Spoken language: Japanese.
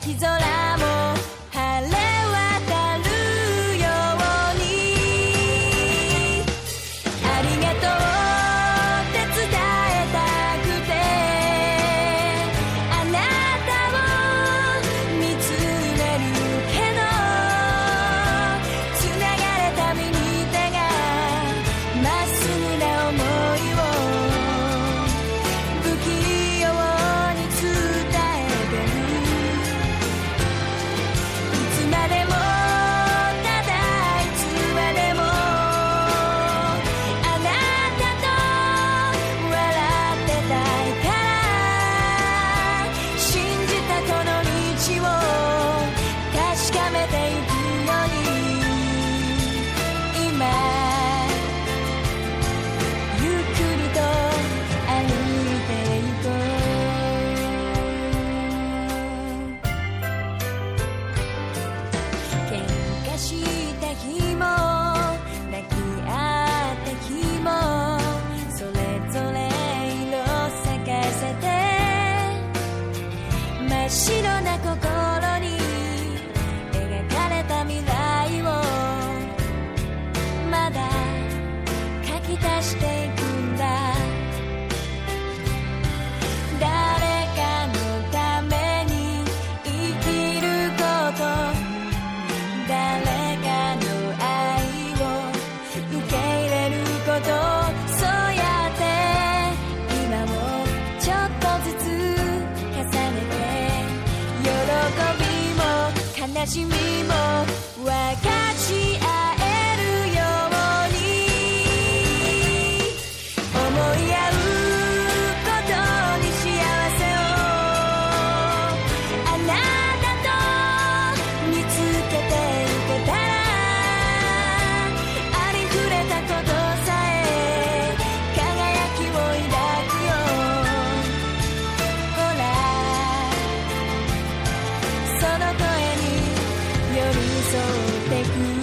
Pakiza 悲しみも分かち合 technique.